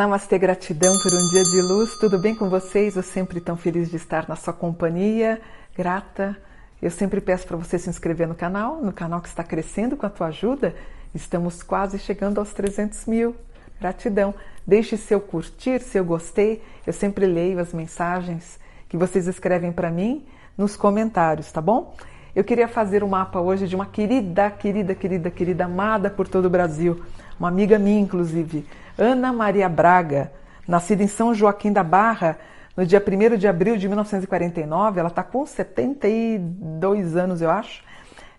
Namastê, gratidão por um dia de luz. Tudo bem com vocês? Eu sempre tão feliz de estar na sua companhia. Grata. Eu sempre peço para você se inscrever no canal, no canal que está crescendo com a tua ajuda. Estamos quase chegando aos 300 mil. Gratidão. Deixe seu curtir, seu gostei. Eu sempre leio as mensagens que vocês escrevem para mim nos comentários, tá bom? Eu queria fazer um mapa hoje de uma querida, querida, querida, querida, amada por todo o Brasil, uma amiga minha, inclusive, Ana Maria Braga, nascida em São Joaquim da Barra, no dia 1 de abril de 1949. Ela está com 72 anos, eu acho.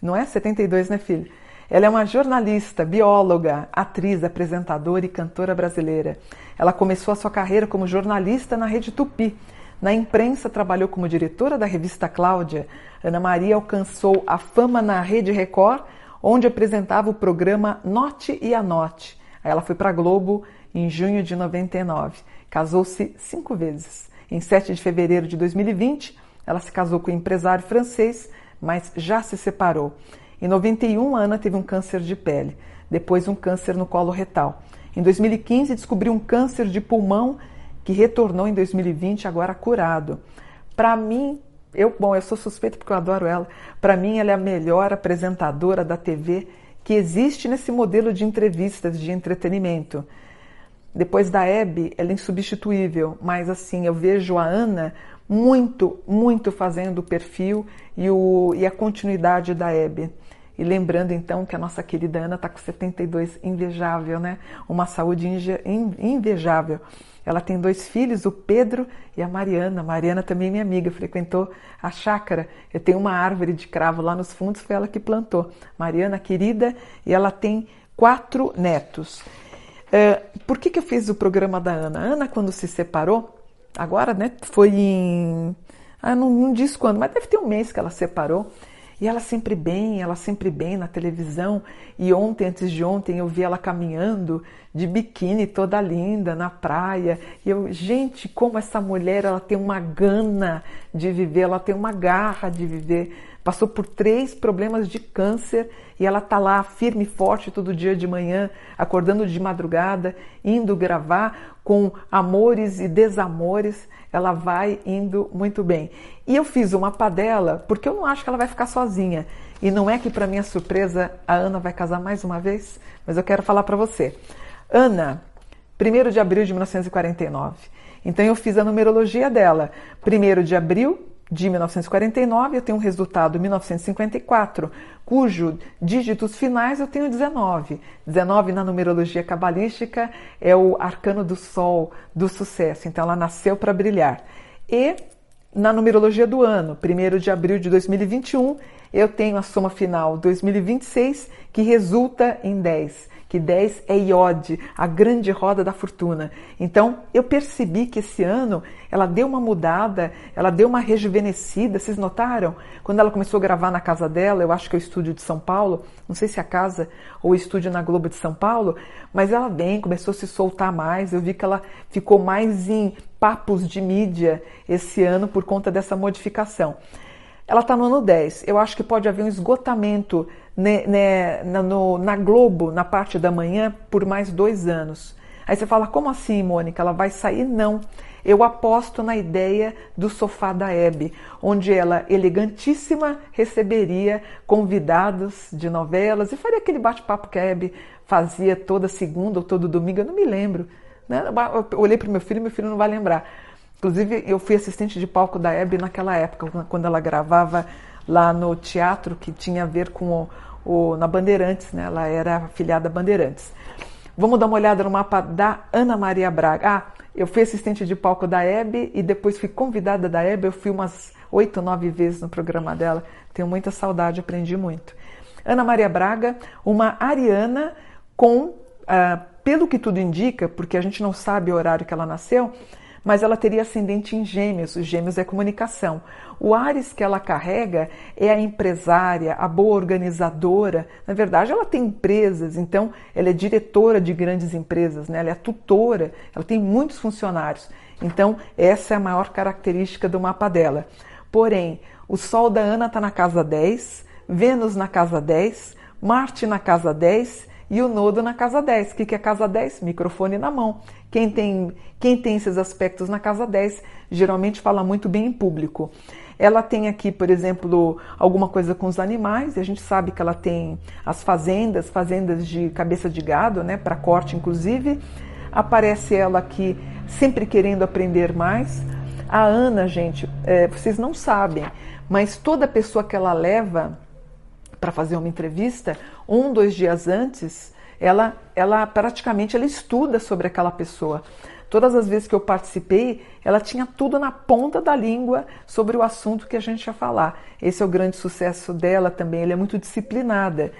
Não é 72, né, filho? Ela é uma jornalista, bióloga, atriz, apresentadora e cantora brasileira. Ela começou a sua carreira como jornalista na Rede Tupi na imprensa, trabalhou como diretora da revista Cláudia. Ana Maria alcançou a fama na Rede Record, onde apresentava o programa Note e Anote. Aí ela foi para a Globo em junho de 99. Casou-se cinco vezes. Em 7 de fevereiro de 2020, ela se casou com um empresário francês, mas já se separou. Em 91, Ana teve um câncer de pele, depois um câncer no colo retal. Em 2015, descobriu um câncer de pulmão que retornou em 2020 agora curado. Para mim, eu, bom, eu sou suspeita porque eu adoro ela. Para mim, ela é a melhor apresentadora da TV que existe nesse modelo de entrevistas de entretenimento. Depois da Hebe, ela é insubstituível, mas assim, eu vejo a Ana muito, muito fazendo o perfil e, o, e a continuidade da Hebe. E lembrando então que a nossa querida Ana está com 72, invejável, né? Uma saúde invejável. Ela tem dois filhos, o Pedro e a Mariana. Mariana também é minha amiga, frequentou a chácara. Eu tenho uma árvore de cravo lá nos fundos, foi ela que plantou. Mariana, querida, e ela tem quatro netos. Uh, por que, que eu fiz o programa da Ana? A Ana, quando se separou, agora, né, foi em. Ah, não, não diz quando, mas deve ter um mês que ela separou. E ela sempre bem, ela sempre bem na televisão. E ontem, antes de ontem, eu vi ela caminhando de biquíni, toda linda, na praia. E eu, gente, como essa mulher, ela tem uma gana de viver, ela tem uma garra de viver. Passou por três problemas de câncer e ela tá lá firme e forte todo dia de manhã, acordando de madrugada, indo gravar com amores e desamores ela vai indo muito bem. E eu fiz uma padela porque eu não acho que ela vai ficar sozinha. E não é que, para minha surpresa, a Ana vai casar mais uma vez, mas eu quero falar para você. Ana, 1 de abril de 1949. Então eu fiz a numerologia dela. 1 de abril de 1949, eu tenho um resultado 1954, cujo dígitos finais eu tenho 19. 19 na numerologia cabalística é o arcano do sol, do sucesso. Então ela nasceu para brilhar. E na numerologia do ano, 1 de abril de 2021, eu tenho a soma final 2026, que resulta em 10 que 10 é Iode, a grande roda da fortuna. Então, eu percebi que esse ano ela deu uma mudada, ela deu uma rejuvenescida. Vocês notaram? Quando ela começou a gravar na casa dela, eu acho que é o estúdio de São Paulo, não sei se é a casa ou o estúdio na Globo de São Paulo, mas ela bem, começou a se soltar mais. Eu vi que ela ficou mais em papos de mídia esse ano por conta dessa modificação. Ela está no ano 10. Eu acho que pode haver um esgotamento né, né, na, no, na Globo, na parte da manhã, por mais dois anos. Aí você fala, como assim, Mônica? Ela vai sair? Não. Eu aposto na ideia do sofá da Hebe, onde ela, elegantíssima, receberia convidados de novelas e faria aquele bate-papo que a Hebe fazia toda segunda ou todo domingo, eu não me lembro. Né? Eu olhei para o meu filho, meu filho não vai lembrar. Inclusive, eu fui assistente de palco da Hebe naquela época, quando ela gravava lá no teatro que tinha a ver com o, o, na Bandeirantes, né? Ela era afiliada Bandeirantes. Vamos dar uma olhada no mapa da Ana Maria Braga. Ah, eu fui assistente de palco da Hebe e depois fui convidada da Hebe. Eu fui umas oito, nove vezes no programa dela. Tenho muita saudade, aprendi muito. Ana Maria Braga, uma ariana com, ah, pelo que tudo indica, porque a gente não sabe o horário que ela nasceu, mas ela teria ascendente em Gêmeos. Os Gêmeos é comunicação. O Ares que ela carrega é a empresária, a boa organizadora. Na verdade, ela tem empresas, então ela é diretora de grandes empresas, né? ela é tutora, ela tem muitos funcionários. Então, essa é a maior característica do mapa dela. Porém, o Sol da Ana está na casa 10, Vênus na casa 10, Marte na casa 10 e o nodo na casa 10. O que é casa 10? Microfone na mão. Quem tem, quem tem esses aspectos na casa 10 geralmente fala muito bem em público. Ela tem aqui, por exemplo, alguma coisa com os animais, e a gente sabe que ela tem as fazendas, fazendas de cabeça de gado, né, para corte inclusive. Aparece ela aqui sempre querendo aprender mais. A Ana, gente, é, vocês não sabem, mas toda pessoa que ela leva para fazer uma entrevista, um, dois dias antes, ela, ela praticamente ela estuda sobre aquela pessoa. Todas as vezes que eu participei, ela tinha tudo na ponta da língua sobre o assunto que a gente ia falar. Esse é o grande sucesso dela também, ela é muito disciplinada.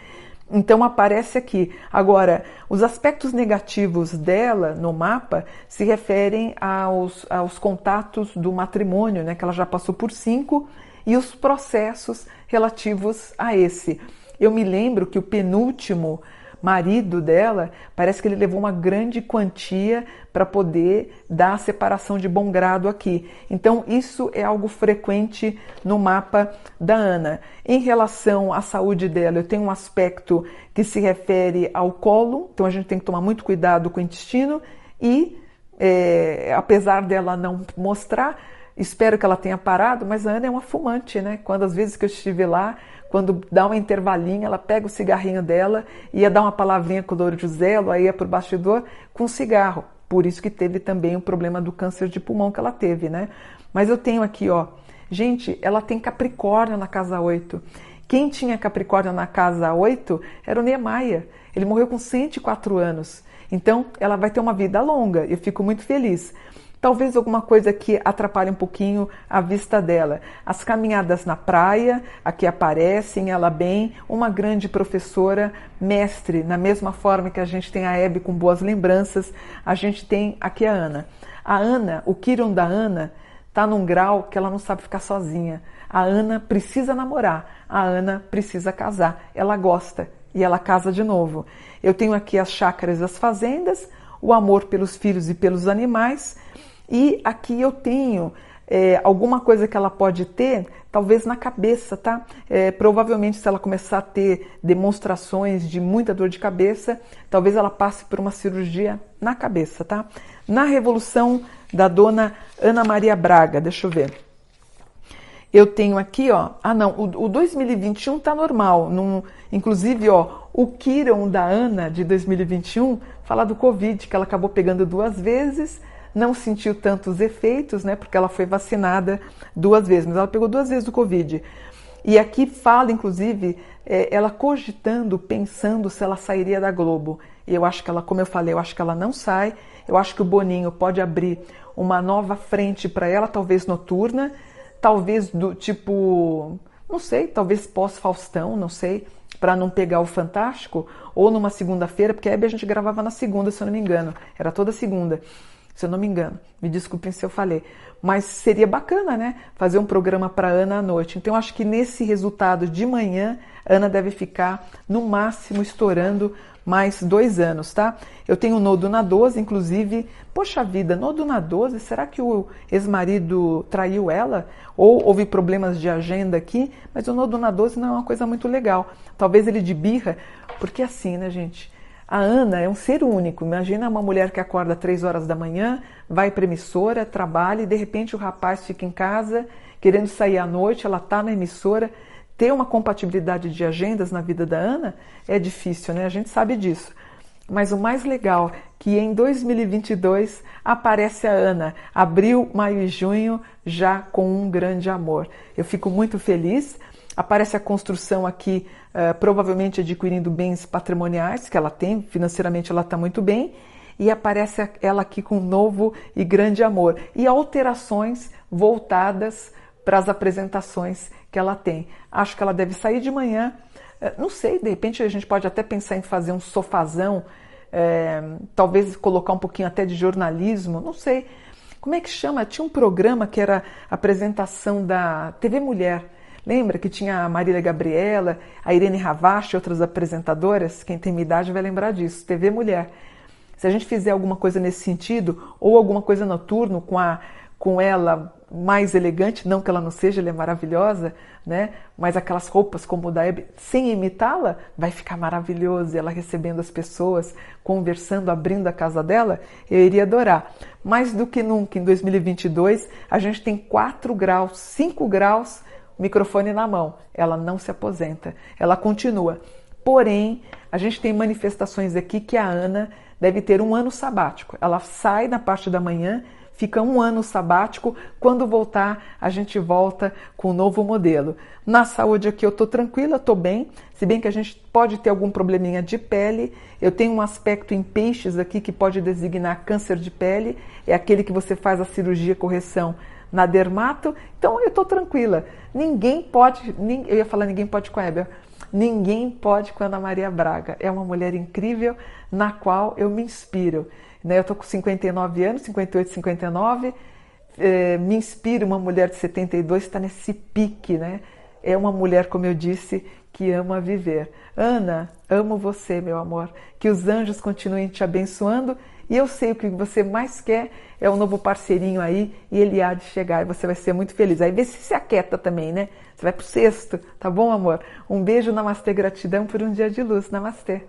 Então aparece aqui. Agora, os aspectos negativos dela no mapa se referem aos, aos contatos do matrimônio, né? Que ela já passou por cinco, e os processos relativos a esse. Eu me lembro que o penúltimo marido dela, parece que ele levou uma grande quantia para poder dar a separação de bom grado aqui. Então, isso é algo frequente no mapa da Ana. Em relação à saúde dela, eu tenho um aspecto que se refere ao colo, então a gente tem que tomar muito cuidado com o intestino e, é, apesar dela não mostrar, espero que ela tenha parado, mas a Ana é uma fumante, né? Quando às vezes que eu estive lá, quando dá uma intervalinha, ela pega o cigarrinho dela, ia dar uma palavrinha com o Louro José, ela ia para o bastidor com cigarro. Por isso que teve também o problema do câncer de pulmão que ela teve, né? Mas eu tenho aqui, ó. Gente, ela tem Capricórnio na casa 8. Quem tinha Capricórnio na casa 8 era o Niemeyer. Ele morreu com 104 anos. Então, ela vai ter uma vida longa. Eu fico muito feliz talvez alguma coisa que atrapalhe um pouquinho a vista dela. As caminhadas na praia, aqui aparecem, ela bem, uma grande professora, mestre, na mesma forma que a gente tem a Hebe com boas lembranças, a gente tem aqui a Ana. A Ana, o Kiron da Ana, está num grau que ela não sabe ficar sozinha. A Ana precisa namorar, a Ana precisa casar, ela gosta e ela casa de novo. Eu tenho aqui as chácaras das fazendas, o amor pelos filhos e pelos animais e aqui eu tenho é, alguma coisa que ela pode ter, talvez na cabeça, tá? É, provavelmente, se ela começar a ter demonstrações de muita dor de cabeça, talvez ela passe por uma cirurgia na cabeça, tá? Na revolução da dona Ana Maria Braga, deixa eu ver. Eu tenho aqui, ó. Ah, não, o, o 2021 tá normal. Num, inclusive, ó, o Kiron da Ana de 2021 fala do Covid, que ela acabou pegando duas vezes não sentiu tantos efeitos, né? Porque ela foi vacinada duas vezes, mas ela pegou duas vezes o Covid. E aqui fala, inclusive, é, ela cogitando, pensando se ela sairia da Globo. E eu acho que ela, como eu falei, eu acho que ela não sai. Eu acho que o Boninho pode abrir uma nova frente para ela, talvez noturna, talvez do tipo, não sei, talvez pós-Faustão, não sei, para não pegar o Fantástico, ou numa segunda-feira, porque a Hebe a gente gravava na segunda, se eu não me engano, era toda segunda se eu não me engano. Me desculpem se eu falei. Mas seria bacana, né? Fazer um programa para Ana à noite. Então, acho que nesse resultado de manhã, Ana deve ficar no máximo estourando mais dois anos, tá? Eu tenho nodo na 12, inclusive. Poxa vida, nodo na 12, será que o ex-marido traiu ela? Ou houve problemas de agenda aqui? Mas o nodo na 12 não é uma coisa muito legal. Talvez ele de birra, porque assim, né, gente? A Ana é um ser único. Imagina uma mulher que acorda três horas da manhã, vai para emissora, trabalha e de repente o rapaz fica em casa querendo sair à noite, ela está na emissora. Ter uma compatibilidade de agendas na vida da Ana é difícil, né? A gente sabe disso. Mas o mais legal é que em 2022 aparece a Ana, abril, maio e junho, já com um grande amor. Eu fico muito feliz. Aparece a construção aqui uh, provavelmente adquirindo bens patrimoniais que ela tem, financeiramente ela está muito bem, e aparece ela aqui com um novo e grande amor, e alterações voltadas para as apresentações que ela tem. Acho que ela deve sair de manhã, uh, não sei, de repente a gente pode até pensar em fazer um sofazão, é, talvez colocar um pouquinho até de jornalismo, não sei. Como é que chama? Tinha um programa que era apresentação da TV Mulher Lembra que tinha a Marília Gabriela, a Irene Ravache, outras apresentadoras? Quem tem minha idade vai lembrar disso. TV Mulher. Se a gente fizer alguma coisa nesse sentido, ou alguma coisa noturno com a, com ela mais elegante, não que ela não seja, ela é maravilhosa, né? Mas aquelas roupas como o da Hebe, sem imitá-la, vai ficar maravilhoso. Ela recebendo as pessoas, conversando, abrindo a casa dela, eu iria adorar. Mais do que nunca, em 2022, a gente tem 4 graus, 5 graus, microfone na mão. Ela não se aposenta, ela continua. Porém, a gente tem manifestações aqui que a Ana deve ter um ano sabático. Ela sai na parte da manhã fica um ano sabático. Quando voltar, a gente volta com um novo modelo. Na saúde aqui eu estou tranquila, estou bem, se bem que a gente pode ter algum probleminha de pele. Eu tenho um aspecto em peixes aqui que pode designar câncer de pele, é aquele que você faz a cirurgia correção na dermato. Então eu estou tranquila. Ninguém pode, eu ia falar ninguém pode com a Hebe. Ninguém pode com a Ana Maria Braga. É uma mulher incrível na qual eu me inspiro. Né? Eu estou com 59 anos, 58, 59. É, me inspira uma mulher de 72, está nesse pique, né? É uma mulher, como eu disse, que ama viver. Ana, amo você, meu amor. Que os anjos continuem te abençoando. E eu sei o que você mais quer é um novo parceirinho aí e ele há de chegar e você vai ser muito feliz. Aí vê se se aquieta também, né? Você vai pro sexto, tá bom, amor? Um beijo, namastê, gratidão por um dia de luz. Namastê.